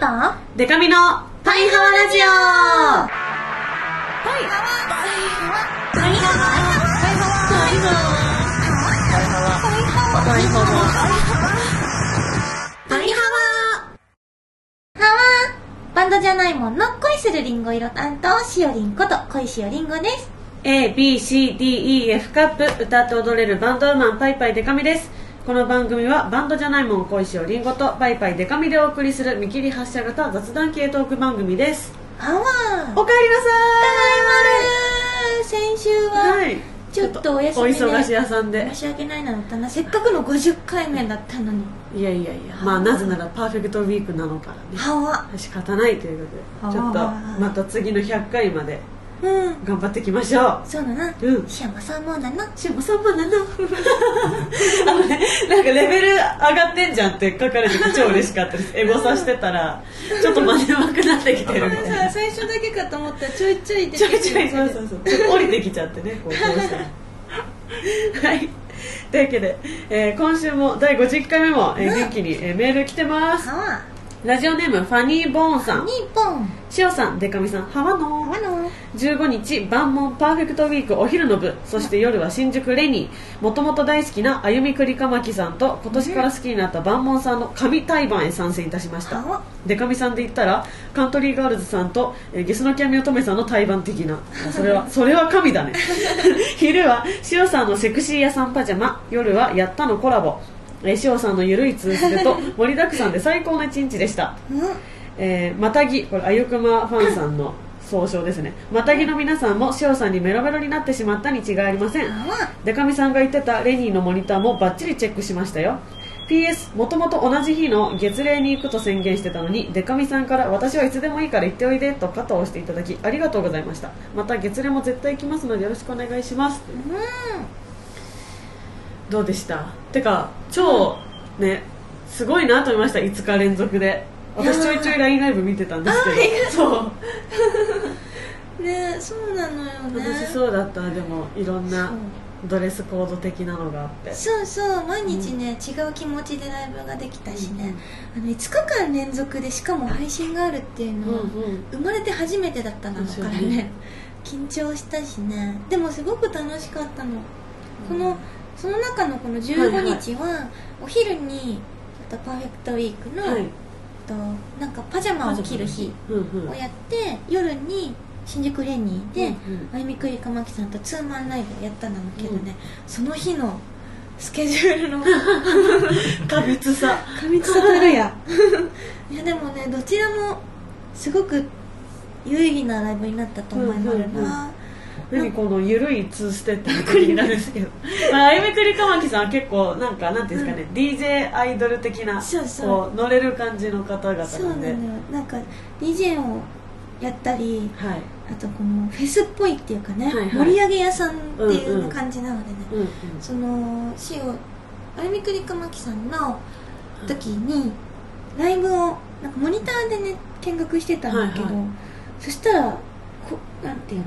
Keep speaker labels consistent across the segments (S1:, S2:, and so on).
S1: と
S2: デカミのパイハワラジオ。
S1: パイハワ。パイハワ。パイハワ。パイハワ。パイハワ。ハワバンドじゃないもんの恋するリンゴ色担当しおりんこと恋しおりんごです。
S2: A, B, C, D, E, F カップ歌って踊れるバンドウーマンパイパイデカミですこの番組はバンドじゃないもん恋しおりんごとパイパイデカミでお送りする見切り発車型雑談系トーク番組です。
S1: ハワ
S2: おかえりな
S1: ただいまる先週は、
S2: さいはい。
S1: ちょっとお休みで
S2: お忙し屋さんで。
S1: 申し訳ないな。のったなせっかくの50回目だったのに。
S2: いやいやいや。まあなぜならパーフェクトウィークなのからね。
S1: ハワ
S2: 仕方ないということで。ちょっとまた次の100回まで
S1: うん。
S2: 頑張っていきましょう。
S1: そうだな。
S2: うん。
S1: シアマさんもだな。
S2: しもさんもな。の あのねなんかレベル上がってんじゃんって書かれてて超嬉しかったです。エゴさしてたら。ちょっと真似上手くなってきてるみたいな。
S1: 最初だけかと思ったらちょいちょい出
S2: ちょいちょいそうそうそう。降りてきちゃってねこうこうしたらはい。というわけで、えー今週も第50回目も、えー元気に、えーメール来てます。
S1: ハ
S2: ラジオネームファニーボーンさ
S1: ワ
S2: ん
S1: 日本
S2: しおさんデカミさんハワノー。
S1: の
S2: 15日万門パーフェクトウィークお昼の部。そして夜は新宿レニー。もともと大好きなあゆみくりかまきさんと今年から好きになった万門さんの神対バンへ参戦いたしました。デカミさんで言ったらカントリーガールズさんと、えーゲスのキャミオトメさんの対バン的な。あそれは それは神だね。昼はしおさんのセクシー屋さんパジャマ。夜はやったのコラボえーしおさんのゆるい通じてと 盛りだくさんで最高の一日でした。
S1: うん。
S2: えー、またぎこれあゆくまファンさんの総称ですね。またぎの皆さんもしおさんにメロメロになってしまったに違いありません。
S1: ハワ
S2: デカミさんが言ってたレニーのモニターもバッチリチェックしましたよ。PS もともと同じ日の月齢に行くと宣言してたのにデカミさんから私はいつでもいいから行っておいでと肩を押していただきありがとうございました。また月齢も絶対行きますのでよろしくお願いします。
S1: うん
S2: どうでした？てか超ねすごいなと思いました5日連続で。私ちょいちょい LINE ライブ見てたんですけど。そう。
S1: ねそうなのよね。
S2: 楽しそうだった。でもいろんなドレスコード的なのがあって。
S1: そうそう。毎日ね、違う気持ちでライブができたしね、あの5日間連続でしかも配信があるっていうのは、
S2: うんうん。
S1: 生まれて初めてだったのだからね。緊張したしね。でもすごく楽しかったの。このその中のこの15日はお昼にパーフェクトウィークの、
S2: はい。
S1: となんかパジャマを着る日をやって夜に新宿レニーで、あゆみくりかまきさんとツーマンライブをやったんだけどね、その日のスケジュールの
S2: 過密さ。
S1: 過密さたるや。い。やでもねどちらもすごく有意義なライブになったと思いまるな、
S2: 何このゆるいツーステって気になるんですけど、まあ、あゆみくりかまきさんは結構なんかなんていうんですかね、DJ アイドル的な
S1: そうそう
S2: こう。乗れる感じの方々
S1: そうなのよ
S2: なんで
S1: なんか DJ をやったり
S2: はい。
S1: あとこのフェスっぽいっていうかね、
S2: はいはい。
S1: 盛り上げ屋さんっていう
S2: うんうん
S1: 感じなのでね、
S2: うんうん
S1: そのしおあゆみくりかまきさんの時にライブをなんかモニターでね見学してたんだけど、
S2: はいはい。
S1: そしたらこなんていうの？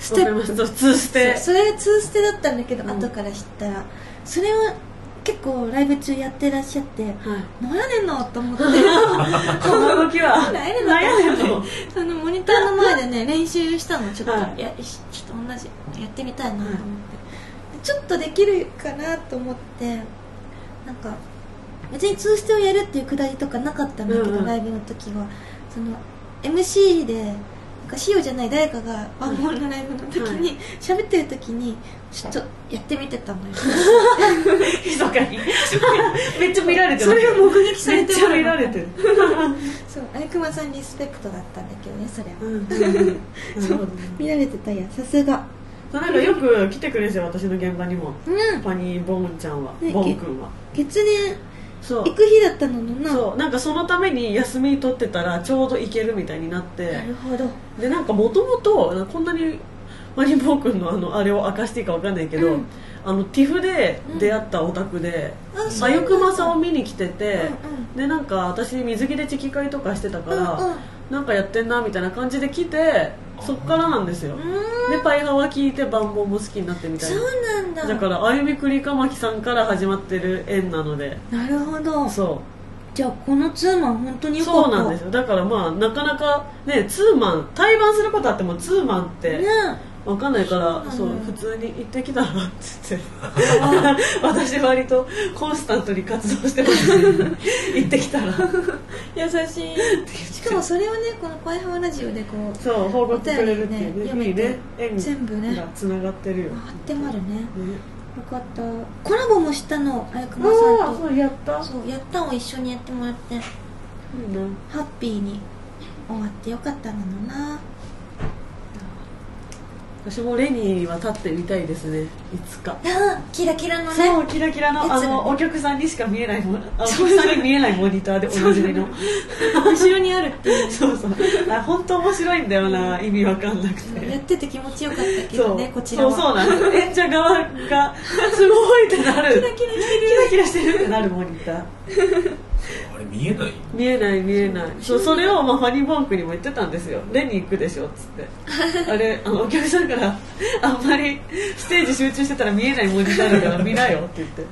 S1: ス
S2: わかります。そうツーステ
S1: それツーステだったんだけど、
S2: うん。
S1: 後から知ったらそれは結構ライブ中やってらっしゃって
S2: はい。
S1: 何やねんのと思って。
S2: この動きは。
S1: 何やねんの
S2: 何やねんの
S1: モニターの前でね練習したのちょっと、
S2: はい。
S1: い、やちょっと同じ。やってみたいなと思って、ちょっとできるかなと思ってなんか別にツーステをやるっていうくだりとかなかったんだけど、
S2: うんうん。
S1: ライブの時は。その MC でかシオじゃない誰かがワンモンのライブの時
S2: は
S1: に喋、ってる時にちょっとやってみてたのよ
S2: 密かにめっちゃ見られてる。
S1: それを目撃されて
S2: めっちゃ見られてる。
S1: そうあいくまさんリスペクトだったんだけどねそれは、そう見られてたや。さすが。
S2: なんかよく来てくれるんですよ私の現場にも。
S1: うん。
S2: ファニーボーンちゃんは、
S1: ね
S2: ボーン君は。
S1: 月年行く日だったののな。
S2: そう。なんかそのために休み取ってたらちょうど行けるみたいになって。
S1: なるほど。
S2: でなんかもともとこんなにマニボー君のあのあれを明かしていいかわかんないけど、
S1: うん。
S2: あの TIFF で出会ったオタクで、
S1: あそう
S2: あゆくまさんを見に来てて、
S1: うん
S2: でなんか私水着でチェキ会とかしてたから、
S1: うんうん
S2: なんかやってんなみたいな感じで来てそっからなんですよ、でパイハワ聞いてバンボンも好きになってみたい
S1: そう
S2: な
S1: なんだ。
S2: だからあゆみくりかまきさんから始まってる縁なので。
S1: なるほど。
S2: そ
S1: じゃあこのツーマン本当によかった。
S2: そうなんですよ。だからまあなかなかねツーマン対バンすることあってもツーマンって
S1: ね
S2: わかんないから
S1: そ
S2: うう普通に行ってきたらって言って。私割とコンスタントに活動してます。行ってきたら。
S1: 優しい。しかもそれをねこの「パイハワラジオ」でこう
S2: そう報告くれるっていうね
S1: 読めて
S2: いいね縁
S1: 全部ね。
S2: がつながってるよ、ね、
S1: 回ってもあるね。よかった。コラボもしたのあやくま
S2: あ
S1: さ
S2: あ
S1: んと
S2: そうやった。
S1: そうやったんを一緒にやってもらって。
S2: いいな
S1: ハッピーに終わってよかったのな
S2: 私もレニーは立ってみたいですね。いつか。
S1: あキラキラのね。
S2: そうキラキラのあのお客さんにしか見えないもあお客さんに見えないモニターでおなじみの。
S1: 後ろにあるっていう。
S2: そうそう。あ本当面白いんだよな意味わかんなくて。
S1: やってて気持ちよかったけどねこちらは。
S2: そうそうなんです。演者側がすごいってなる。
S1: キラキラしてる。
S2: キラキラしてるってなるモニター
S3: あれ見えない
S2: 見えない見えない。そう。それをまあファニーボンクにも言ってたんですよ「レに行くでしょ」っつって。あれあのお客さんからあんまりステージ集中してたら見えないモニターだから見なよって言って。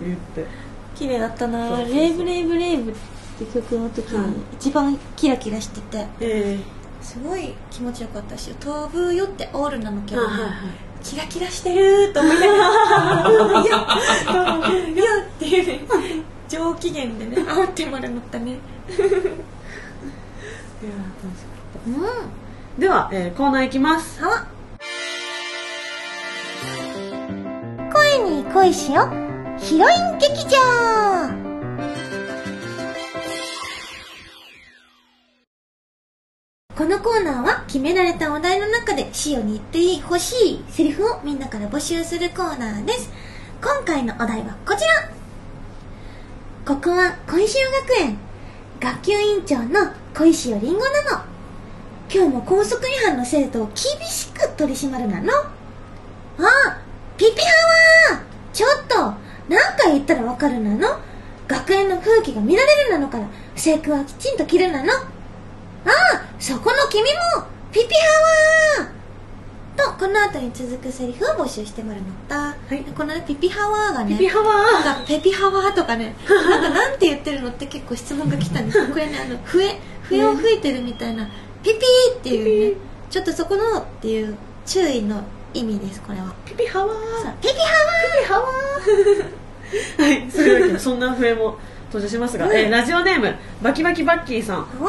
S2: 言って。
S1: 綺麗だったな。レイブレイブレイブ」って曲の時
S2: はい。
S1: に一番キラキラしてて。
S2: え
S1: すごい気持ちよかったし「飛ぶよ」ってオールなのけど、
S2: えはいはいはい。
S1: キラキラしてると思いながら「飛ぶよ飛ぶよ」っていうね上機嫌でね煽ってもらったね。
S2: いや楽しかっ
S1: うん。
S2: たでは、えーコーナーいきます。
S1: あ。声に恋しよヒロイン劇場。このコーナーは決められたお題の中でシオに言ってほしいセリフをみんなから募集するコーナーです。今回のお題はこちらここは小石学園。学級委員長の小石りんごなの。今日も校則違反の生徒を厳しく取り締まるなの。あピピハワー。ちょっと何回言ったらわかるなの。学園の風紀が見られるなのから制服はきちんと着るなの。ああそこの君もピピハワー。とこの後に続くセリフを募集してもらった、
S2: い。
S1: このねピピハワーがね
S2: ピピハワ。
S1: なんかペピハワーとかね なんかなんて言ってるのって結構質問が来たんです これねあの笛笛を吹いてるみたいなピピーっていうねちょっとそこのっていう注意の意味ですこれは。
S2: ーピピハワ。ー
S1: さあピピハワ。ー
S2: はい、そういうわけでそんな笛も登場しますが、
S1: うん。
S2: えーラジオネームバキバキバッキーさん。
S1: お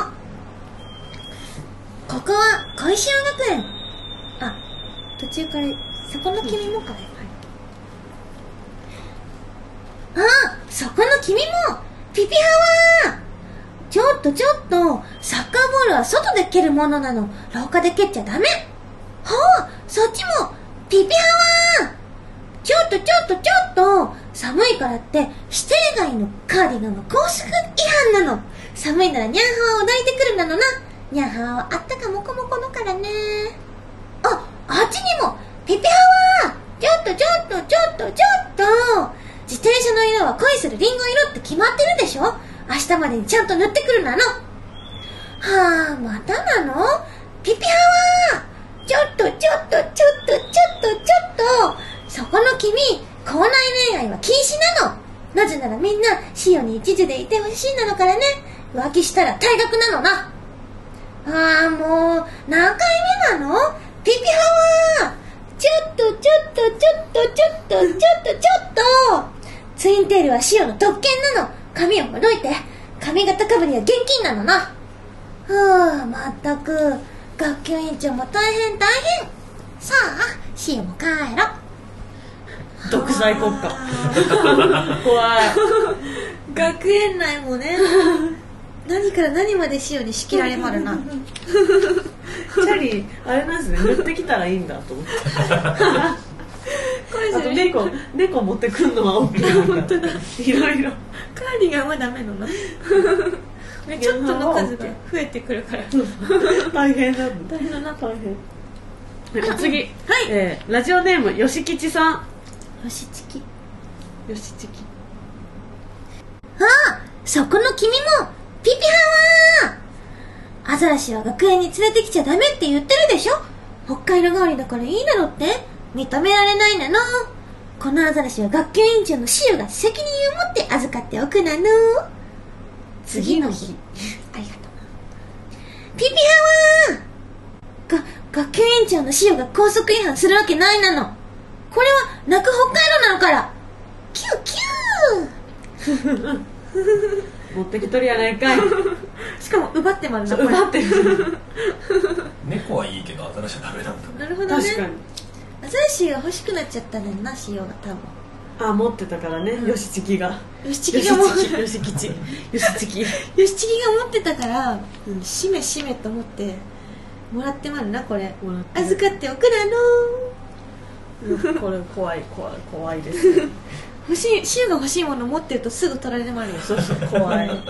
S1: ここは小石尾学園。あ途中からそこの君もかい、あそこの君もピピハワー。ちょっとちょっとサッカーボールは外で蹴るものなの。廊下で蹴っちゃダメ。ほうそっちもピピハワー。ちょっとちょっとちょっと寒いからって指定外のカーディガンは校則違反なの。寒いならニャンハワを抱いてくるなのな。ニャンハワはあったかもこもこのからねあっちにもピピハワちょっとちょっとちょっとちょっと自転車の色は恋するリンゴ色って決まってるでしょ？明日までにちゃんと塗ってくるなの。はあまたなの？ピピハワちょっとちょっとちょっとちょっとちょっと。そこの君校内恋愛は禁止なの。なぜならみんなシオに一途でいてほしいなのからね。浮気したら退学なのな。ああもう何回目なの？ピピハワちょっとちょっとちょっとちょっとちょっとちょっとツインテールはシオの特権なの髪をほどいて。髪型かぶりは現金なのな。ふうまったく学級委員長も大変大変。さあシオも帰ろ。う
S2: 独裁国家。怖い。
S1: 学園内もね何から何までシオに仕切られまるな。
S2: チャリーあれなんですね。塗ってきたらいいんだと思って。あと猫猫持ってくんのは OK なんだいろいろ。
S1: カーディガンはダメなの。ねちょっとの数が増えてくるから。
S2: 大変だ
S1: 大変だな。
S2: 大変。お次、
S1: はい。
S2: えーラジオネームよしきちさん。
S1: よしちき
S2: よしちき
S1: ああそこの君もピピハワー。アザラシは学園に連れてきちゃダメって言ってるでしょ？北海道代わりだからいいだろって。認められないなの。このアザラシは学級委員長のシオが責任を持って預かっておくなの。次の日。ありがとう。ピピハワー。が学級委員長のシオが校則違反するわけないなの。これは泣く北海道なのから。キューキュ
S2: 持ってきとるやないかい。
S1: ー しかも奪ってまるなこれ。
S2: 奪ってる。
S3: 猫はいいけどアザラシはダメなんだ
S1: なるほどね。
S2: 確かに。
S1: アザラシが欲しくなっちゃったねんなシオが多分。
S2: あ持ってたからね、
S1: うん。
S2: よしちきが。
S1: よしちきがもう
S2: よしちきよしき。ち よしちき。
S1: よしちきが持ってたから、うん、しめしめと思ってもらってまるなこれ。預かっておくなの
S2: これ怖い怖い怖いですね
S1: 欲しいシオが欲しいもの持ってるとすぐ取られてまるよ。
S2: そうそう怖い。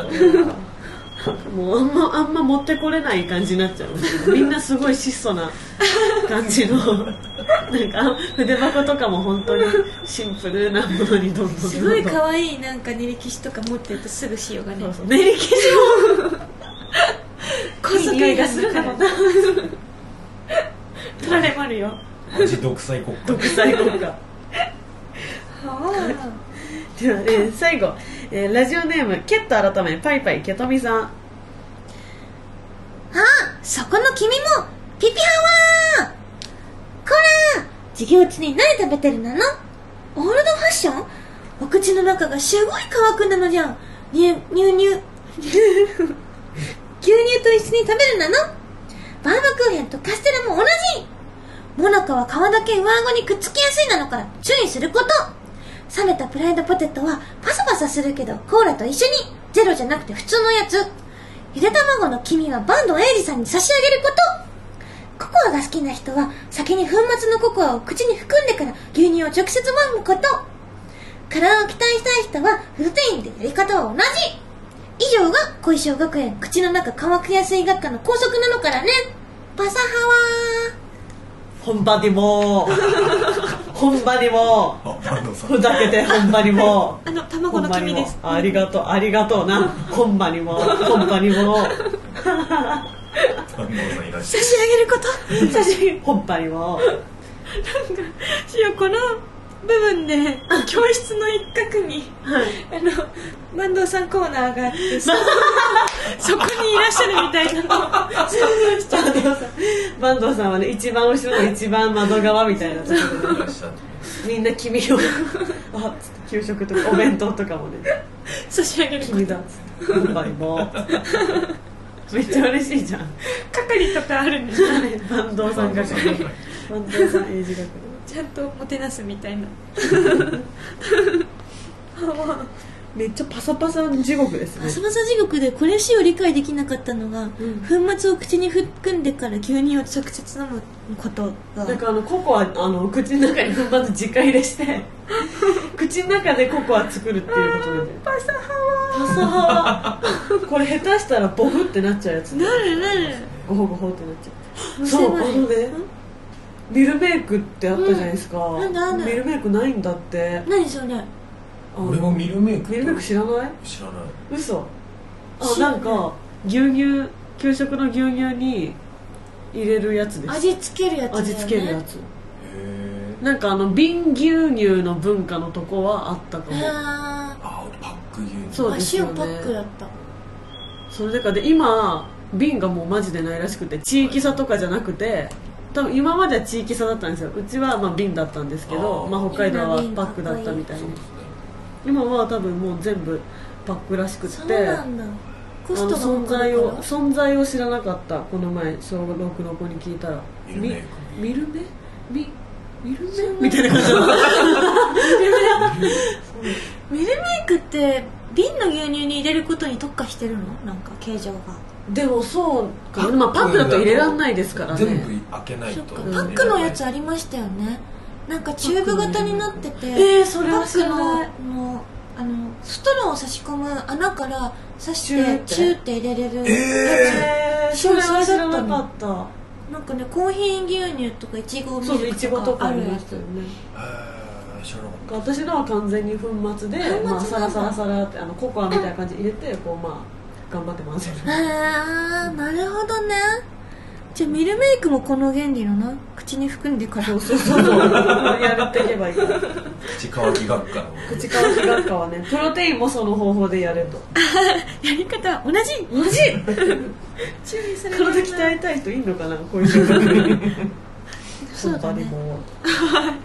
S2: もうあんまあんま持ってこれない感じになっちゃう。みんなすごい質素な感じの。なんか筆箱とかも本当にシンプルなものにどんどんどんどん。
S1: すごい可愛いなんか練り消しとか持ってるとすぐシオがね。
S2: そうそう。練り消し
S1: 高速
S2: いいがするだろうな。
S1: 取られまるよ。
S3: マジ独裁国家。
S2: 独裁国家。
S1: はあ
S2: では、えー最後、えーラジオネームケット改めパイパイケトミさん。
S1: あそこの君もピピハワー。こら授業中に何食べてるなの？オールドファッション？お口の中がすごい乾くなのじゃん。にゅ乳乳牛乳と一緒に食べるなの？バームクーヘンとカステラも同じ。モナカは皮だけ上顎にくっつきやすいなのから注意すること冷めたプライドポテトはパサパサするけどコーラと一緒にゼロじゃなくて普通のやつ。ゆで卵の黄身は坂東英二さんに差し上げること。ココアが好きな人は先に粉末のココアを口に含んでから牛乳を直接飲むこと。体を期待したい人はフルテインでやり方は同じ。以上が小石小学園。口の中乾きやすい学科の校則なのからね。パサハワー。
S2: 本場にも。本場にも。ふざけて本場にも。
S1: あの卵の黄身です。
S2: ありがとうありがとうな。本場にも。本場にも
S1: 差し上げること。
S2: 写真本場にも。
S1: しよこの部分で教室の一角に
S2: はい。
S1: あの坂東さんコーナーがあってそ そこにいらっしゃるみたいなのを。
S2: 坂東さん坂東さんはね一番後ろの一番窓側みたいなところで。
S3: いらっしゃって
S2: みんな君を。あ給食とかお弁当とかもね。
S1: 差し上げる
S2: 君だも。めっちゃ嬉しいじゃん。
S1: 係とかあるんですよね。
S2: 坂東さんが坂東さん英字学
S1: ちゃんともてなすみたいな。
S2: めっちゃパサパサの地獄ですね。
S1: パサパサ地獄でこれしを理解できなかったのが、
S2: ん。
S1: 粉末を口に含んでから牛乳を直接飲むことが。
S2: だからあのココアあの口の中に粉末直入れして 口の中でココア作るっていうことなんで。
S1: パサハ
S2: パサハワ。これ下手したらボフってなっちゃうやつ
S1: ワなるなる。
S2: ゴホゴホってなっちゃう。
S1: そ
S2: そううあのねミルメイクってあったじゃないですか、
S1: うんなんだなんだ
S2: ミルメイクないんだって。
S1: 何それ
S3: 俺もミルメイク
S2: ミルメイク知らない？
S3: 知らない。
S2: 嘘。あ
S1: な
S2: んか牛乳給食の牛乳に入れるやつです。
S1: 味付けるやつだよね。
S2: 味付けるやつ。
S3: へ
S2: なんかあの瓶牛乳の文化のとこはあったかも。
S1: あ
S3: あパック牛乳。
S2: そうですよね。
S1: 塩パックだった
S2: それだからで今瓶がもうマジでないらしくて地域差とかじゃなくて多分今までは地域差だったんですよ。うちはまあ瓶だったんですけどまあ、北海道はパックだったみたいに今は多分もう全部パックらしくって
S1: そうなんだ。コストが
S2: 存在を存在を知らなかったこの前小6の子に聞いたら。
S3: ミルメ？イク
S2: みミルメ？ミミルメみたいな感じの
S1: ミルメイクって瓶の牛乳に入れることに特化してるの？なんか形状が。
S2: でもそうか、まあ、パックだと入れられないですからね。
S3: 全部開けないと。
S1: そっか。パックのやつありましたよね。なんかチューブ型になってて
S2: えー、それ
S1: パ
S2: は知ら
S1: ックの
S2: ない
S1: のあのストローを差し込む穴から刺し
S2: て
S1: て。チューって入れれる。やつ、
S2: えー、それは知らなかった。
S1: なんかねコーヒー牛乳とかいちごミ
S2: そうそうい
S1: ル
S2: ちごとかあ
S1: クとかあるやつ
S2: りましたよね
S3: 知らなかっ
S2: 私のは完全に粉末で
S1: 粉末
S2: まあ、サラサラサラってあのココアみたいな感じで入れてこうまあ頑張って混ぜる
S1: あーなるほどね。じゃあミルメイクもこの原理のな口に含んでから
S2: そうそうそうそう。やっていけばいい。から
S3: 口乾き学科の。
S2: 口乾き学科はねプロテインもその方法でやれと。
S1: やり方は同じ。
S2: マジ
S1: 注意され
S2: 体鍛えたい人いんのかなこういう状況に
S1: そうだね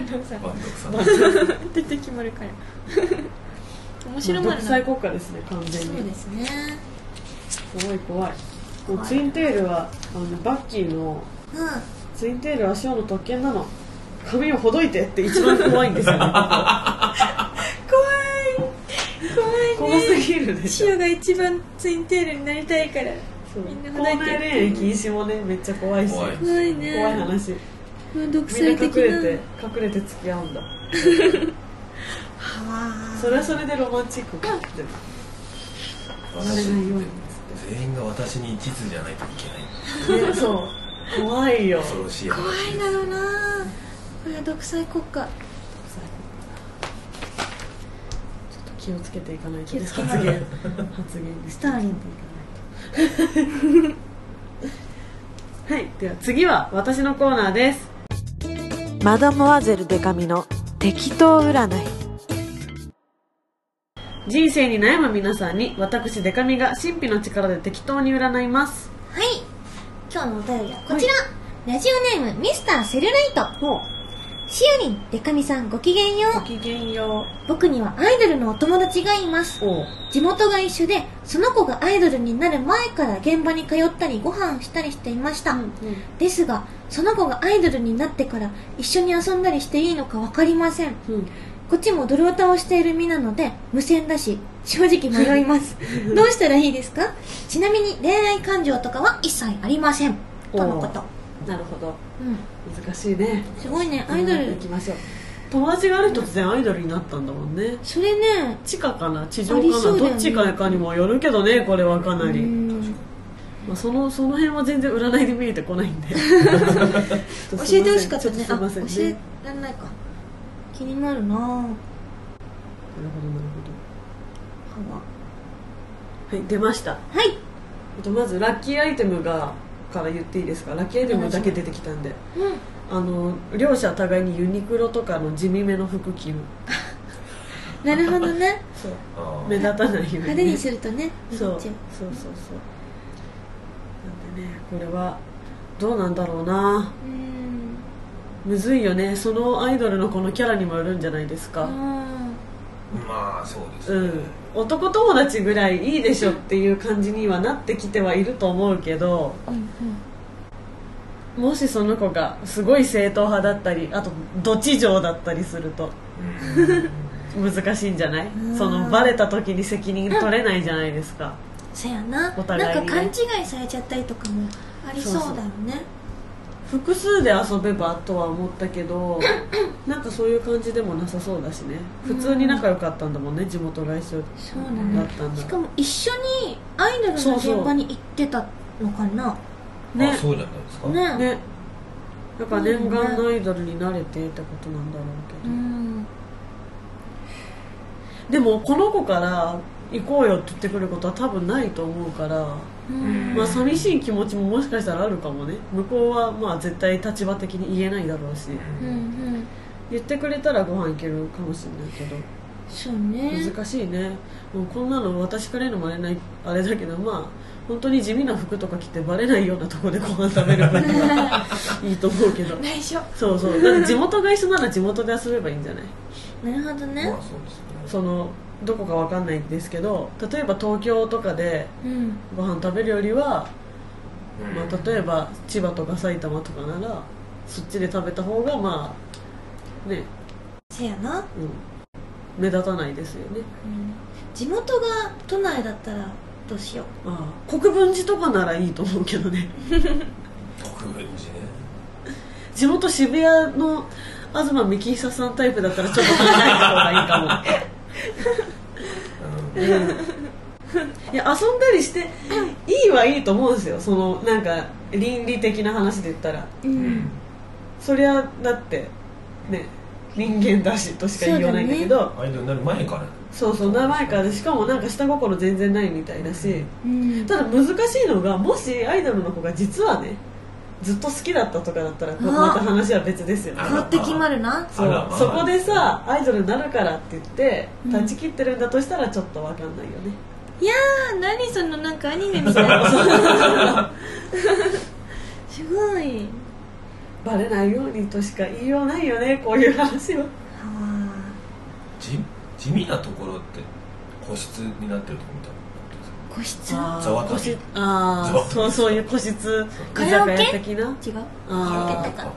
S2: も
S1: 安藤さん。
S3: バンドさん。
S1: 出て決まるから。面白まるな
S2: 独裁国家ですね完全
S1: そう
S2: に
S1: ですね。
S2: 怖い怖い。もうツインテールはあのバッキーの
S1: うん。
S2: ツインテールは塩の特権なの。髪をほどいてって一番怖いんですよね。
S1: 怖
S2: 怖すぎるでしょ
S1: 塩が一番ツインテールになりたい。から
S2: そう
S1: みんなほどい。て
S2: 校内恋愛禁止もねめっちゃ怖いし
S3: 怖い
S1: 怖いね
S2: 怖い話
S1: うん独
S2: みんな隠
S1: 裁的な
S2: れて隠れて付き合うんだ。
S1: はあ。
S2: それはそれでロマンチックか。でも
S3: 私
S2: 慣れないように。
S3: 全員が私に一途じゃないといけない。
S2: ねそう。怖いよ。
S3: 恐ろしい話
S1: 怖いだろうな。これは独裁国家。
S2: ちょっと気をつけていかないと発言発言。
S1: スターリン
S2: はい。では次は私のコーナーです
S4: マダモアゼルデカミの適当占い。
S2: 人生に悩む皆さんに私デカミが神秘の力で適当に占います。
S1: はい。今日のお便りはこちら、ラジオネームミスターセルライト。
S2: ほう
S1: しおりんデカミさんごきげんよう。
S2: ごきげんよ
S1: 僕にはアイドルのお友達がいます。
S2: うお。う
S1: 地元が一緒でその子がアイドルになる前から現場に通ったりご飯したりしていました、ですがその子がアイドルになってから一緒に遊んだりしていいのか分かりません。
S2: うん。
S1: こっちもドルオタをしている身なので無線だし正直迷います。どうしたらいいですか？ちなみに恋愛感情とかは一切ありません。とのこと。
S2: なるほど。
S1: うん。
S2: 難しいね。
S1: すごいね。アイドル
S2: 行きましょう。友達がある日突然アイドルになったんだもんね。
S1: それね
S2: 地下かな？地上かな、
S1: ね。
S2: どっちかかにもよるけどねこれはかなり、
S1: うん
S2: まあ、そのその辺は全然占いで見えてこないんで。
S1: 教えてほしかったね。
S2: ちょっとすいません
S1: あ教えられないか。気になるな。
S2: なるほどなるほど。はい出ました。
S1: はい。
S2: えっとまずラッキーアイテムがから言っていいですか？ラッキーアイテムだけ出てきたんで。
S1: うん。
S2: あの両者互いにユニクロとかの地味めの服着る。
S1: なるほどね。
S2: 目立たないようにね。
S1: 派手にするとね
S2: そう。そうそうそうなんでねこれはどうなんだろうな。
S1: ううん。
S2: むずいよね。そのアイドルのこのキャラにもよるんじゃないですか。
S1: あ
S3: まあそうですね、
S2: うん。男友達ぐらいいいでしょっていう感じにはなってきてはいると思うけど
S1: ーうん。
S2: もしその子がすごい正統派だったりあとど地上だったりすると
S3: うん。
S2: 難しいんじゃない？
S1: うん。
S2: そのバレた時に責任取れないじゃないですか
S1: そやな。
S2: お互いにね。
S1: なんか勘違いされちゃったりとかもありそうだよね。
S2: 複数で遊べばとは思ったけど なんかそういう感じでもなさそうだしね。普通に仲良かったんだもんね地元が一緒
S1: そうだ。
S2: ったんだ。
S1: しかも一緒にアイドルの現場に行ってたのかな。
S2: ね。
S3: あそうじゃないですか、
S1: ね。
S2: ね。だから念願のアイドルになれてってことなんだろうけど、
S1: うん。
S2: でもこの子から行こうよって言ってくることは多分ないと思うから、
S1: うん。
S2: まあ寂しい気持ちももしかしたらあるかもね。向こうはまあ絶対立場的に言えないだろうし。
S1: うんうん。
S2: 言ってくれたらご飯行けるかもしれないけど。
S1: そうね。
S2: 難しいね。もうこんなの私から言うのもあれないあれだけどまあ本当に地味な服とか着てバレないようなところでご飯食べる分にはいいと思うけど。
S1: 内緒。
S2: そうそう。だって地元が一緒なら地元で遊べばいいんじゃない？
S1: なるほどね。
S3: まあそうですね。
S2: そのどこかわかんないんですけど例えば東京とかで
S1: うん。
S2: ご飯食べるよりは、
S3: うん。
S2: まあ、例えば千葉とか埼玉とかならそっちで食べた方がまあね、
S1: せやな、
S2: うん、目立たないですよね。
S1: うん、地元が都内だったらどうしよ
S2: ああ国分寺とかならいいと思うけどね。
S3: 国分寺？ね
S2: 地元渋谷の東幹久さんタイプだったらちょっと考えた方がいいかも。
S3: う ん
S2: いや遊んだりしていいはいいと思うんですよ。そのなんか倫理的な話で言ったら。
S1: う、うん、
S2: そりゃだってね人間だしとしか言いようないんだけど。
S3: アイドルになる前から。
S2: そうそう名前から。でしかもなんか下心全然ないみたいだし。
S1: うん。
S2: ただ難しいのがもしアイドルの子が実はねずっと好きだったとかだったらこう
S1: あ
S2: また話は別ですよね。
S3: あ
S1: 変わって決まるな。
S2: そう。そこでさアイドルになるからって言って
S1: うん。
S2: 断ち切ってるんだとしたらちょっと分かんないよね、
S1: いやー何そのなんかアニメみたいな すごい。
S2: バレないようにとしか言いようないよねこういう話は。
S1: あ
S3: 地地味なところって個室になってるとこみたい
S1: 個室？
S2: あ
S3: ざわ
S2: ああそうそういう個室。居
S1: カラオケ？
S2: 酒屋的な？
S1: 違う。
S2: あ
S1: カラ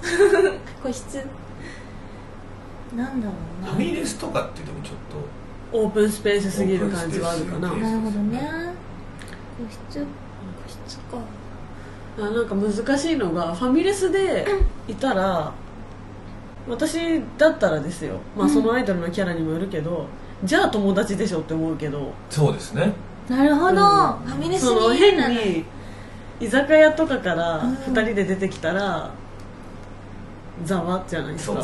S1: オ 個室。なんだろうな。
S3: ファミレスとかってでもちょっ
S2: オープンスペースすぎる感じはあるかな。
S1: なるほどね。個室？個室か。
S2: あなんか難しいのがファミレスでいたら私だったらですよ、まあ、
S1: うん。
S2: そのアイドルのキャラにもよるけど、じゃあ友達でしょって思うけど。
S3: とそうですね
S1: なるほど、
S2: うん。
S1: ファミレス
S2: その変に居酒屋とかから
S1: うん。
S2: 2人で出てきたらざわじゃないですか。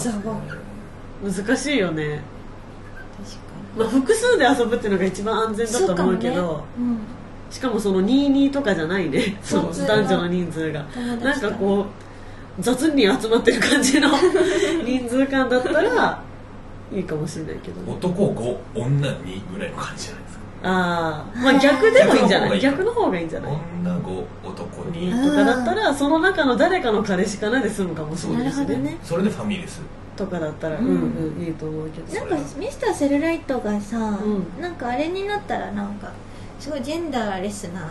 S2: 難しいよね、
S1: 確か
S2: まあ、複数で遊ぶっていうのが一番安全
S1: に
S2: だと思うけど
S1: にうん。
S2: しかもその22とかじゃないね。その
S1: そう。
S2: 男女の人数が。なんかこう雑に集まってる感じの 人数感だったらいいかもしれないけどね。
S3: 男5女2ぐらいの感じじゃないですか
S2: ああまあ逆でもいいんじゃない？逆
S3: 逆
S2: の方がいいんじゃない？
S3: 女5男2
S1: うん
S2: とかだったらその中の誰かの彼氏かなで済むかもしれないしね。
S1: なるほどね。
S3: それでファミレス。
S2: とかだったら
S1: う
S2: うんんうんいいと思うけど。
S1: なんかミスターセルライトがさ、
S2: うん。
S1: なんかあれになったらなんかすごいジェンダーレスな
S2: あ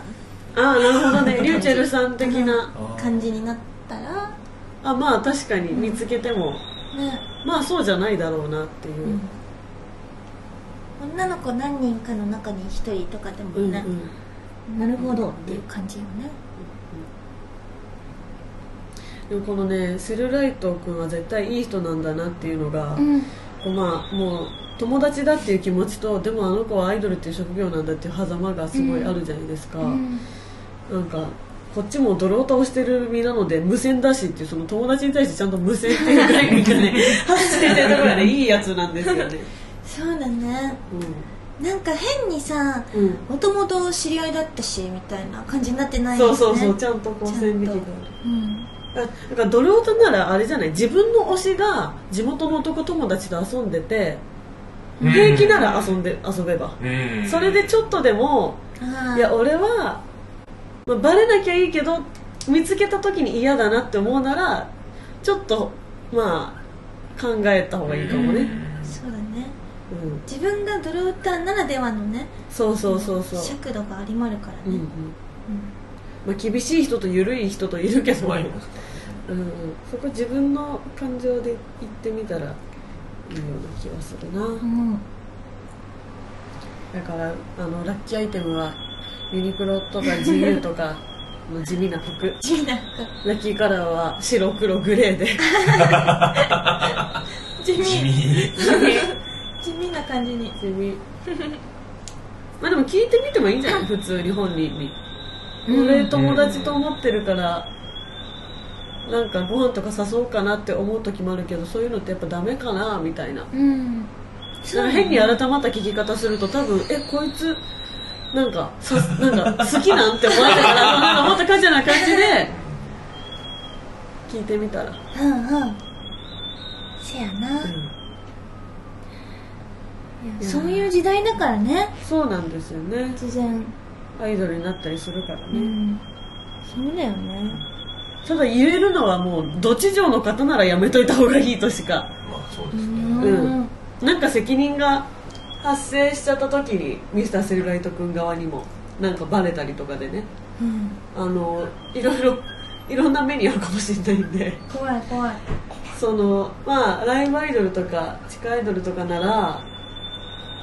S2: あなるほどね。リューチェルさん的な。
S1: 感じになったら。
S2: あまあ確かに見つけても
S1: ね、
S2: まあそうじゃないだろうなっていう。うん
S1: 女の子何人かの中に1人とかでも
S2: うんうん。
S1: ね、なるほどっていう感じよね。
S2: でもこのねセルライト君は絶対いい人なんだなっていうのが、
S1: うん。
S2: こうまあもう友達だっていう気持ちとでもあの子はアイドルっていう職業なんだっていう狭間がすごいあるじゃないですか、
S1: うん。
S2: なんかこっちも泥を倒してる身なので無線だしっていうその友達に対してちゃんと無線っていう概念がね 発生してるところがねいいやつなんですよね
S1: そうだね。なんか変にさ
S2: うん、うん
S1: もともと知り合いだったしみたいな感じになってない
S2: そう
S1: ですね
S2: そうそうちゃんとこう線引きが
S1: うん。
S2: あだからドルオタならあれじゃない？自分の推しが地元の男友達と遊んでて
S3: うん。
S2: 平気なら遊んで遊べば。
S3: うん。
S2: それでちょっとでもいや俺は、まあ、バレなきゃいいけど見つけた時に嫌だなって思うならちょっとまあ考えた方がいいかもね、
S1: そう
S2: ん、
S1: 自分がドルーターならではのね
S2: そうそうそうそう、
S1: 尺度がありまるからね。
S2: うんうん。まあ、厳しい人と緩い人といるけど、うんそこ自分の感情で言ってみたらいいような気がするな、
S1: うん。
S2: だからあのラッキーアイテムはユニクロとか GU とかの 地味な服。
S1: 地味な
S2: ラッキーカラーは白黒グレーで。
S1: 地味。
S3: 地味。に
S1: 地味な感じに。
S2: 地味。まあでも聞いてみてもいいんじゃない？普通に本人に、
S1: うん。
S2: 俺友達と思ってるからなんかご飯とか誘おうかなって思う時もあるけどそういうのってやっぱダメかなみたいな。
S1: うん。
S2: だから変に改まった聞き方すると多分えこいつなんかさなんか好きなんて思われたからなんかもっとカジュアルな感じで聞いてみたら、
S1: うんうん。せやな、
S2: うん
S1: そういう時代だからね。
S2: そうなんですよね。
S1: 突然。
S2: アイドルになったりするからね、
S1: うん。そうだよね。
S2: ただ言えるのはもうどっち上の方ならやめといた方がいいとしか。
S3: まあそう
S1: う
S3: ですね。
S1: ん。
S2: なんか責任が発生しちゃった時にミスターセルライト君側にもなんかバレたりとかでね。
S1: うん。
S2: あのいろいろいろんな目に遭うかもしれないんで。
S1: 怖い怖い。
S2: そのまあライブアイドルとか地下アイドルとかなら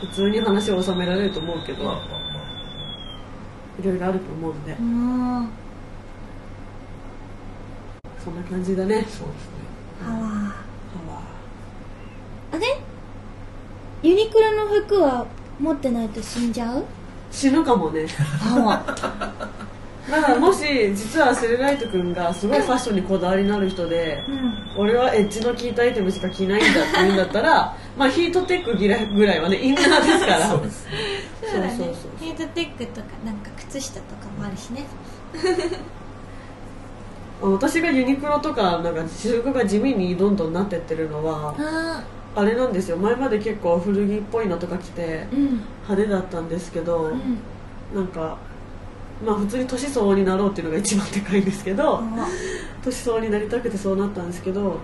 S2: 普通に話を収められると思うけど
S3: まあまあ
S2: いろいろあると思うんで。
S1: うん。
S2: そんな感じだね。
S3: まあそうですね。
S1: はわ
S2: はわ
S1: あれ？ユニクロの服は持ってないと死んじゃう？
S2: 死ぬかもね。
S1: はわ
S2: だからもし実はセルライト君がすごいファッションにこだわりのある人で
S1: うん。
S2: 俺はエッジの効いたアイテムしか着ないんだって言うんだったら まあヒートテックぐらいぐらいはねインナーですから。
S3: そうですね。
S1: そう
S2: そうそう
S1: ヒートテックとかなんか靴下とかもあるしね。
S2: 私がユニクロとかなんか私服が地味にどんどんなってってるのは
S1: あ
S2: あれなんですよ。前まで結構古着っぽいのとか着て派手だったんですけど、
S1: うん。
S2: なんかまあ普通に年相応になろうっていうのが一番でかいんですけど年相応になりたくてそうなったんですけど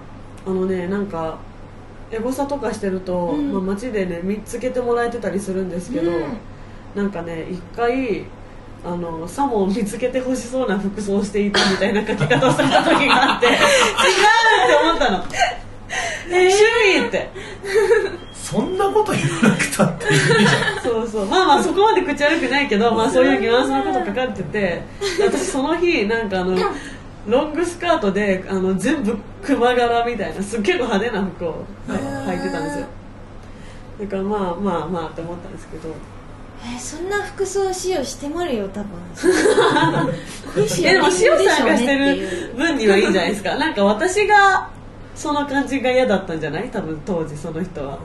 S2: あのねなんかエゴサとかしてると、
S1: うん。
S2: まあ、街でね見つけてもらえてたりするんですけど、
S1: うん。
S2: なんかね一回あのさも見つけてほしそうな服装をしていたみたいな書き方をされた時があって 違うって思ったの、趣味って
S3: そんなこと言わなくたっていいじゃん。
S2: そうそう。まあまあそこまで口悪くないけど、まあ、そういうニュアンスのこと書かれてて私その日なんかあのロングスカートであの全部熊柄みたいなす結構派手な服をはい履いてたんですよ。だからまあまあまあって思ったんですけど。
S1: えーそんな服装使用してもるよ多分。
S2: えでも塩さんがしてる分にはいいんじゃないですかなんか私がその感じが嫌だったんじゃない多分当時その人は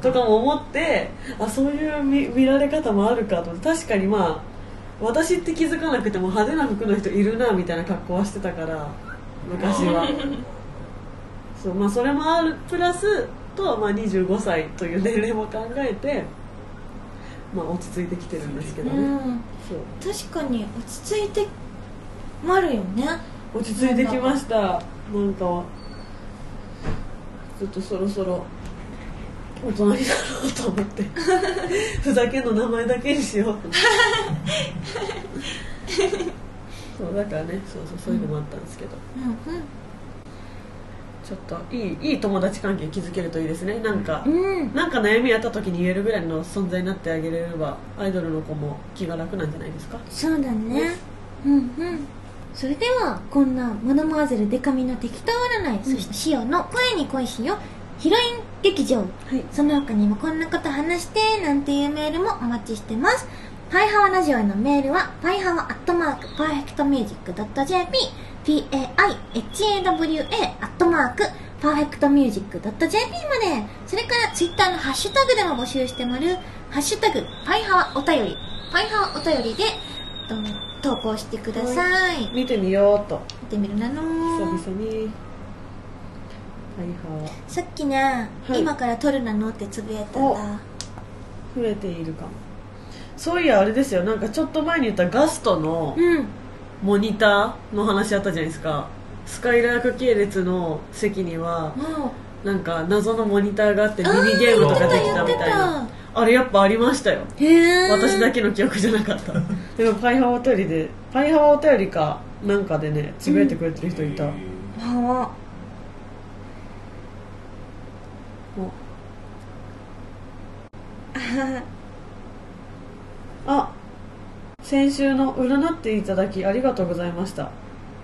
S2: とかも思ってあそういう見見られ方もあるかと確かにまあ私って気づかなくても派手な服の人いるなみたいな格好はしてたから昔は。そうまあそれもあるプラスと、まあ、25歳という年齢も考えてまあ落ち着いてきてるんですけどね、
S1: うん。
S2: そう。
S1: 確かに落ち着いてまるよね。
S2: 落ち着いてきました。なんかちょっとそろそろ大人になろうと思って。ふざけんの名前だけにしよう。と思ってそうだからねそうそうそういうのもあったんですけど、
S1: うん
S2: ちょっといいいい友達関係築けるといいですね。なんか、
S1: うん。うん
S2: なんか悩みあった時に言えるぐらいの存在になってあげれればアイドルの子も気が楽なんじゃないですか？
S1: そうだね。うんうん。それではこんなマドモアゼルデカミの適当占い、そしてシオの声に恋しよヒロイン劇場、
S2: はい。
S1: その他にもこんなこと話してなんていうメールもお待ちしてます。ぱいはわラジオへのメールはぱいはわアットマークパーフェクトミュージック .jp paihawa アットマークパーフェクトミュージック .jp まで。それからツイッターのハッシュタグでも募集してもらうハッシュタグぱいはわお便り。ぱいはわお便りでと投稿してください。
S2: 見てみようと。
S1: 見てみるなの
S2: 久々に
S1: さっきね、
S2: はい。
S1: 今から撮るなのってつぶやいたんだ。
S2: 増えているかも。そういやあれですよ。なんかちょっと前に言ったガストの
S1: うん。
S2: モニターの話あったじゃないですか。スカイラーク系列の席には
S1: も
S2: なんか謎のモニターがあってミニゲームとかできたみたいな。あれやっぱありましたよ。私だけの記憶じゃなかった。でもパイハワお便りでパイハワお便りかなんかでねつぶやいてくれてる人いた、
S1: あ
S2: あ先週の占っていただきありがとうございました。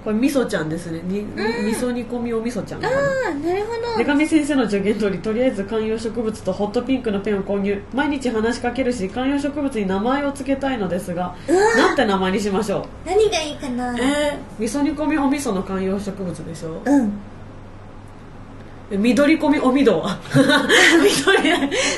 S2: これみそちゃんですね。に、みそ煮込みおみそちゃん
S1: ああなるほど。
S2: でかみ先生の助言通りとりあえず観葉植物とホットピンクのペンを購入。毎日話しかけるし観葉植物に名前を付けたいのですがなんて名前にしましょう？
S1: 何がいいかな。
S2: えー、味噌煮込みお味噌の観葉植物でしょ？
S1: うん。
S2: え緑込みおみど。は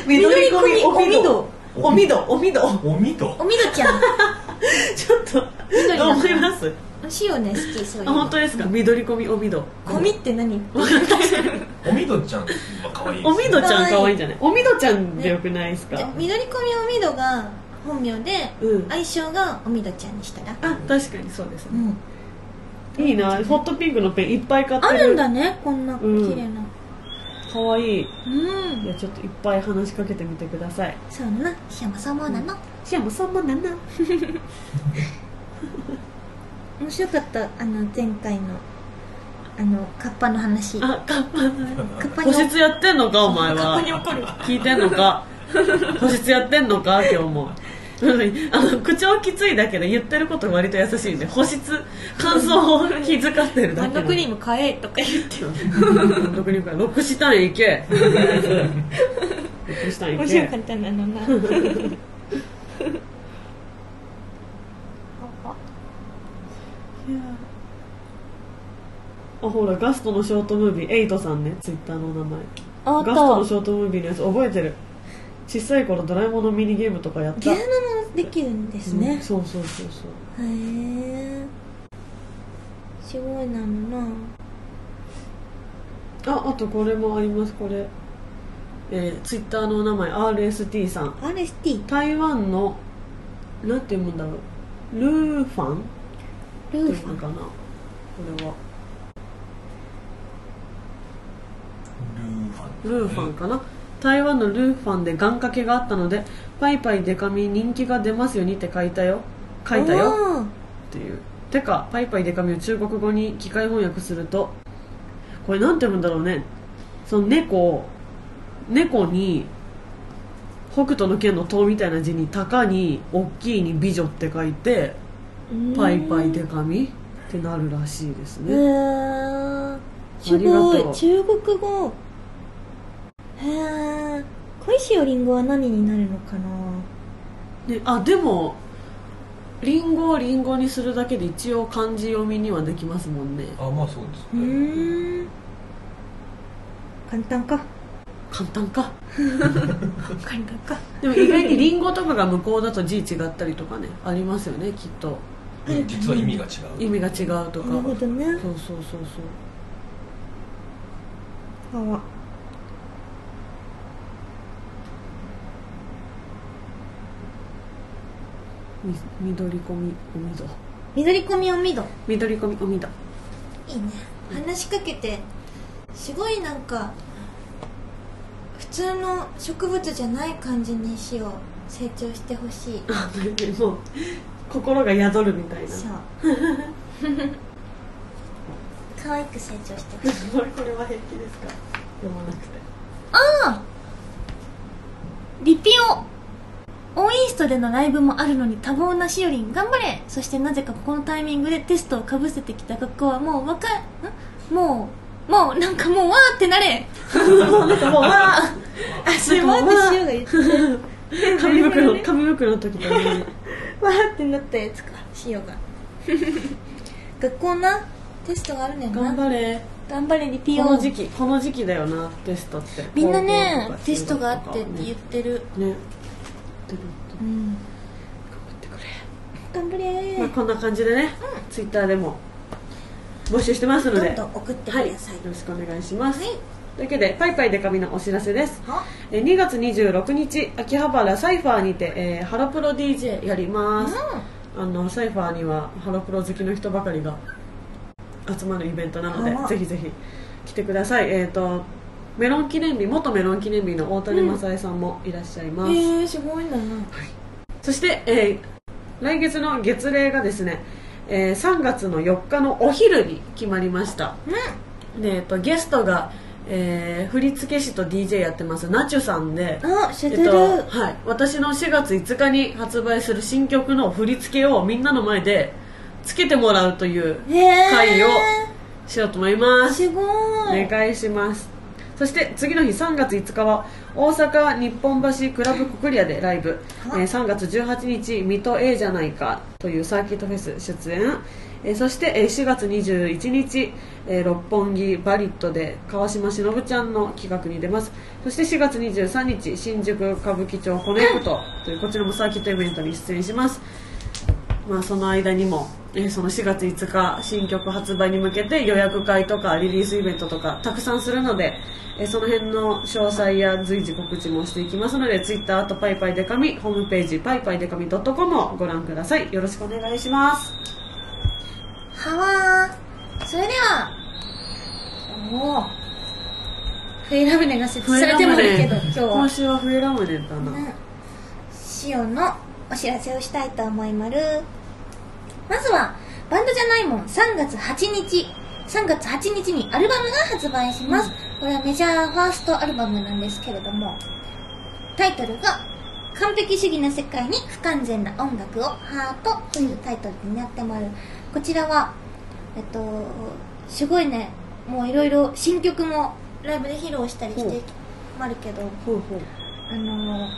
S2: 緑緑込みおみど。おみど。おみど。
S3: おみと
S1: おみどちゃん。
S2: ちょっと
S1: 緑
S2: どう思い。ます。
S1: しおね好きそういう
S2: 本当ですか？緑込みおみど。
S1: ゴミって何？
S3: おみどちゃんは可愛い
S2: おみどちゃん可愛いんじゃない？おみどちゃんでよくないですか、
S1: じゃあ緑込みおみどが本名で、
S2: うん。
S1: 愛称がおみどちゃんにしたら。
S2: あ確かにそうですね、
S1: うん。
S2: いいなホットピンクのペンいっぱい買ってる。
S1: あるんだねこんな
S2: うん
S1: 綺麗な
S2: かわい。い
S1: うん。
S2: いやちょっといっぱい話しかけてみてください。
S1: そうな。シアもそう思うなの、
S2: しやもそんななんな
S1: 面白かったあの前回のあのカッパの話。
S2: あカッパ
S1: カッパに
S2: 保湿やってんのかお前は。
S1: カッパに怒る
S2: 聞いてんのか。保湿やってんのか今日も あの口調きついだけで言ってること割と優しいんで保湿乾燥を気遣ってるだけ
S1: ハンドクリーム買えとか言って
S2: ハンドクリームか。らロックシュタイン行けロックシュタイン行け。
S1: 面白かったなのな
S2: あほらガストのショートムービーエイトさんねツイッターの名前。ガストの
S1: と
S2: ショートムービーのやつ覚えてる小さい頃ドラえもんのミニゲームとかやった。
S1: ゲームもできるんです
S2: うん
S1: ね、
S2: そうそうそうそう。
S1: へえすごいなのな。
S2: ああとこれもあります。これ。えー、ツイッターの名前 RST さん。
S1: RST
S2: 台湾のなんて読むんだろう。ルーファン？
S1: ルーファン。
S2: かな。これは。ルーファンかな台湾のルーファンで願掛けがあったのでパイパイデカミ人気が出ますようにって書いたよ。書いたよ。っていう。てかパイパイデカミを中国語に機械翻訳するとこれなんて読むんだろうね。その猫猫に北斗の剣の塔みたいな字に「鷹」に「大きい」に「美女」って書いて「パイパイデカミ」ってなるらしいです
S1: へ
S2: ね
S1: ーす
S2: ありがと
S1: ごいう。中国語へえ小石よりんごは何になるのかな？
S2: ね、あでもリンゴをリンゴにするだけで一応漢字読みにはできますもんね。
S3: あまあそうです
S1: う
S3: ね
S1: ーん。簡単か？
S2: 簡単か？
S1: 簡単か。
S2: でも意外にリンゴとかが向こうだと字違ったりとかねありますよねきっと。
S3: うん実は意味が違う。
S2: 意味が違うとか。
S1: なるほどね。
S2: そうそうそうそう。
S1: あ
S2: み緑込みおみど。
S1: 緑込みを見ど。
S2: 緑込みおみど。
S1: いいね。話しかけてすごいなんか普通の植物じゃない感じにしよう成長してほしい。
S2: あもう心が宿るみたいな。
S1: そう。可愛く成長してほしい。
S2: これこれは平気ですか？読まなくて。
S1: ああリピオオイーストでのライブもあるのに多忙なしおりん頑張れ。そしてなぜかここのタイミングでテストをかぶせてきた学校はもうわかんもうもうなんかもうわーってなれ。なんかもうわー。あそれわーってしおが言ってる
S2: 紙袋 紙袋の時と同じ。
S1: わーってなったやつか。しおが学校なテストがあるねんな。
S2: 頑張れ。
S1: 頑張れリピオ
S2: この時期この時期だよなテストって。
S1: みんなねテストがあってって言ってる、
S2: ねってる
S1: うん。
S2: 頑張ってくれ。
S1: 頑張れ。
S2: まあ、こんな感じでね、ツイッターでも募集してますので。
S1: どん送ってくだ
S2: はい、よ
S1: さい、
S2: ろしくお願いします、
S1: はい。
S2: というわけでパイパイデカミのお知らせです。
S1: は？
S2: えー2月26日秋葉原サイファーにて、えーハロプロ DJ やります、あのサイファーにはハロプロ好きの人ばかりが集まるイベントなのでぜひぜひ来てください。えっ、とメロン記念日元メロン記念日の大谷正恵さんもいらっしゃいます、
S1: へえすごいんだな
S2: そして、えー来月の月例がですね、えー3月の4日のお昼に決まりました。で、えー、とゲストが、えー振付師と DJ やってますナチュさんで。
S1: あ知ってる、
S2: えっとはい、私の4月5日に発売する新曲の振り付けをみんなの前でつけてもらうという会をしようと思います。
S1: すご
S2: お
S1: い。
S2: 願いしますそして次の日3月5日は大阪日本橋クラブコクリアでライブ、えー3月18日水戸 A じゃないかというサーキットフェス出演、えーそして、えー4月21日、えー六本木バリットで川島しのぶちゃんの企画に出ます。そして4月23日新宿歌舞伎町コネクトというこちらもサーキットイベントに出演します。まあ、その間にも、えーその4月5日新曲発売に向けて予約会とかリリースイベントとかたくさんするので、えーその辺の詳細や随時告知もしていきますので Twitter とパイパイデカミホームページパイパイデカミ .com をご覧ください。よろしくお願いします。
S1: はわー。それではおお冬ラムネが設置されてもいいけど今日は。
S2: 今週は冬ラムネだな、
S1: うん。塩のお知らせをしたいと思いまるまずはバンドじゃないもん。3月8日。3月8日にアルバムが発売します、これはメジャーファーストアルバムなんですけれども。タイトルが「完璧主義な世界に不完全な音楽をハート」というタイトルになってまるこちらはえっとすごいね。もういろいろ新曲もライブで披露したりしてまるけど。あの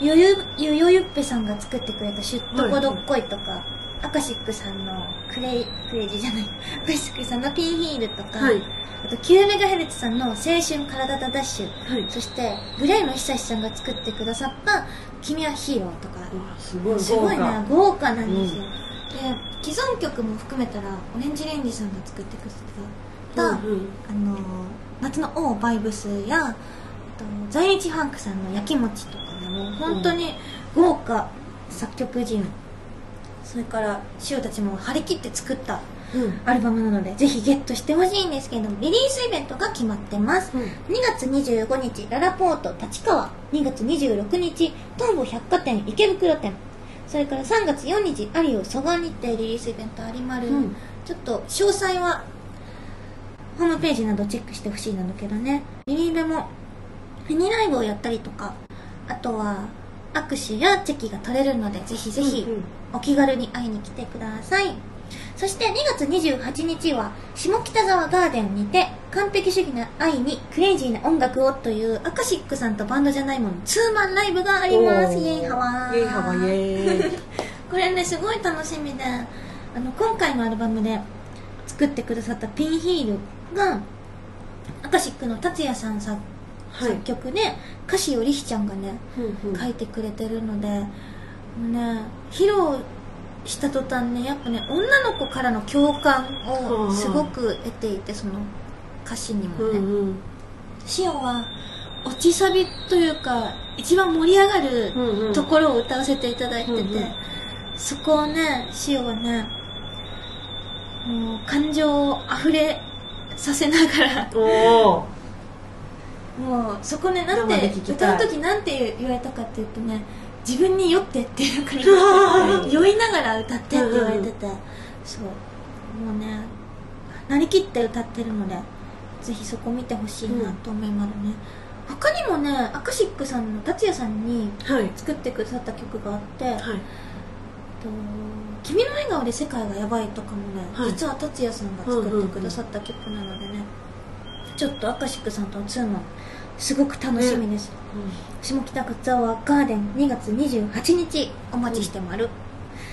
S1: よゆよよゆっぺさんが作ってくれた「シュッとこどっこい」とか、アカシックさんのクレイクレイジーじゃない。アカシックさんのピンヒールとか、
S2: はい。
S1: あと 9MHz さんの青春体ダダッシュ、
S2: はい。
S1: そしてグレイの久志さんが作ってくださった「君はヒーロー」とか。
S2: わすごい
S1: すごいね
S2: 豪
S1: 豪華なんですよ、で既存曲も含めたらオレンジレンジさんが作ってくれた、
S2: うんうん。
S1: あの夏の王バイブスやあと在日ファンクさんの焼き餅とかねもう本当に豪華作曲陣、それから塩たちも張り切って作った
S2: うん。
S1: アルバムなのでぜひゲットしてほしいんですけれどもリリースイベントが決まってます、
S2: うん。
S1: 2月25日ララポート立川。2月26日東武百貨店池袋店。それから3月4日有オ蘇我にてリリースイベントありまる、
S2: うん。
S1: ちょっと詳細はホームページなどチェックしてほしいなんだけどね。リリーベもミニライブをやったりとかあとは握手やチェキが取れるのでぜひぜひ
S2: うんうん
S1: お気軽に会いに来てください。そして2月28日は下北沢ガーデンにて完璧主義な愛にクレイジーな音楽をというアカシックさんとバンドじゃないものツーマンライブがあります。イエイハワー。
S2: イエイハワイエーイ。
S1: これねすごい楽しみであの今回のアルバムで作ってくださったピンヒールがアカシックの達也さん作,、
S2: はい。
S1: 作曲で歌詞をリヒちゃんがね書いてくれてるのでもうね披露した途端ねやっぱね女の子からの共感をすごく得ていてその歌詞にもね、
S2: うんうん。
S1: シオは落ちサビというか一番盛り上がるところを歌わせていただいてて、
S2: うんうん。
S1: そこをねシオはねもう感情を溢れさせながらもうそこねなんて歌う時なんて言われたかっていうとね自分に酔ってっていうかね 酔いながら歌ってって言われててそう。もうねなりきって歌ってるのでぜひそこ見てほしいなと思いますね、他にもねアカシックさんの達也さんに
S2: はい。
S1: 作ってくださった曲があって「
S2: はい。
S1: と君の笑顔で世界がやばい」とかもね、
S2: はい。
S1: 実は達也さんが作ってくださった曲なのでね、ちょっとアカシックさんとのツーマンすごく楽しみです、下北沢ガーデン2月28日お待ちしてまる、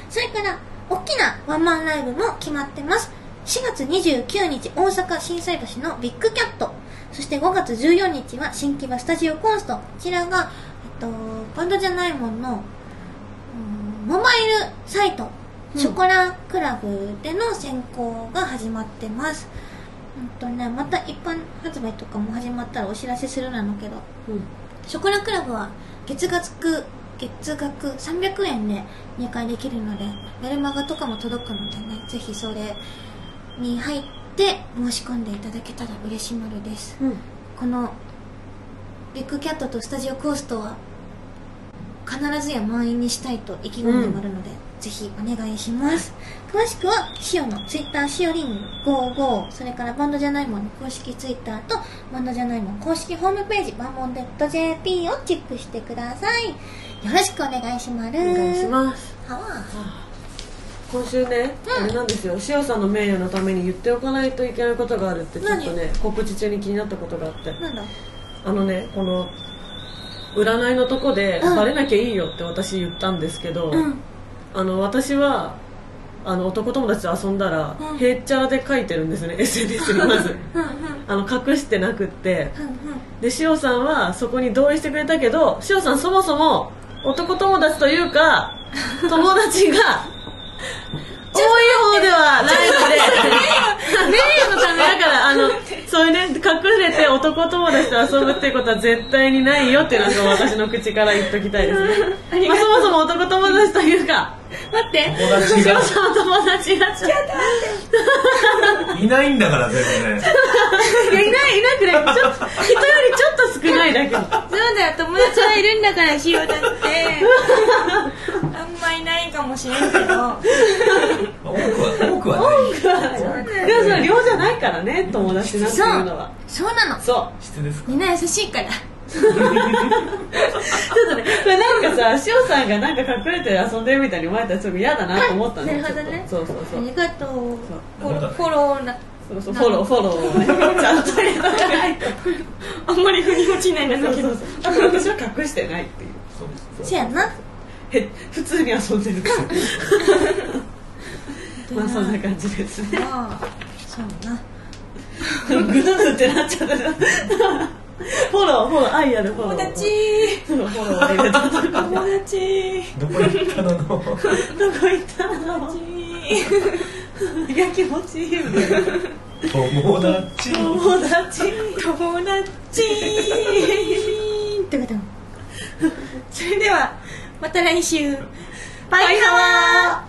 S1: それから大きなワンマンライブも決まってます。4月29日大阪心斎橋のビッグキャット。そして5月14日は新木場スタジオコンスト。こちらが、えっと、バンドじゃないもんのうんモバイルサイト。
S2: うん。
S1: ショコラクラブでの選考が始まってます、うんとね、また一般発売とかも始まったらお知らせするなのけど
S2: うん。
S1: ショコラクラブは月額月額300円で入会できるのでメルマガとかも届くのでねぜひそれに入って申し込んでいただけたら嬉しまるです。
S2: うん。
S1: このビッグキャットとスタジオコーストは必ずや満員にしたいと意気込んでもるので、ぜひお願いします。詳しくはシオのツイッターシオリン55それからバンドじゃないもんの公式ツイッターとバンドじゃないもん公式ホームページバンボンデッド JP をチェックしてください。よろしくお願いします。
S2: お願いします。
S1: はわ
S2: 今週ね、あれなんですよ。塩さんの名誉のために言っておかないといけないことがあるってちょっとね告知中に気になったことがあって。
S1: なんだ？
S2: あのねこの占いのとこで
S1: うん。
S2: バレなきゃいいよって私言ったんですけど、
S1: うん
S2: あの私はあの男友達と遊んだら、
S1: うん。
S2: ヘッチャーで書いてるんですね SNS にまず。
S1: うんうん
S2: あの隠してなくって。
S1: うんうん。
S2: で塩さんはそこに同意してくれたけど塩さんそもそも男友達というか友達が多い方ではないので名誉のためだからあのそういうね隠れて男友達と遊ぶっていうことは絶対にないよっていうのが私の口から言っときたいですね、まあ、そもそも男友達というか
S1: 待って
S3: 友達が
S2: 塩さんの友達が
S3: いないんだから全然
S2: いやいないいなくない。ちょっと人よりちょっと少ないだけ。
S1: そうだよ友達はいるんだからしようだって かもしれんけど。
S3: まあ多くは多くはない。
S2: でもそれ量じゃないからね友達なんていうのは。
S1: そうなの。
S2: そう。
S3: 質ですか？
S1: みんな優しいから。
S2: ちょっとねこれなんかさ塩さんがなんか隠れて遊んでるみたいに思われたらちょっと嫌だなと思ったの。
S1: なるほどね。
S2: そうそうそう。
S1: ありがとう。フォローフォローな。
S2: そうそうフォローフォローをね。ちゃんと入れとかないと
S1: あんまり腑に落ちないんだけど。
S2: そうそうそう。私は隠してないっていう。
S3: そうです。
S1: せやな
S2: へ普通に遊んでるから。まあそんな感じですね。
S1: まあそうな。
S2: ぐぬぬってなっちゃったフォローフォロー愛あるフォロー。
S1: 友達。
S2: フォロー
S1: 友達。
S3: どこ行ったの？の
S2: どこ行ったの？いや気持ちいいよね
S3: 友達。
S2: 友達。
S1: 友達ってことそれではまた来週。バイハワー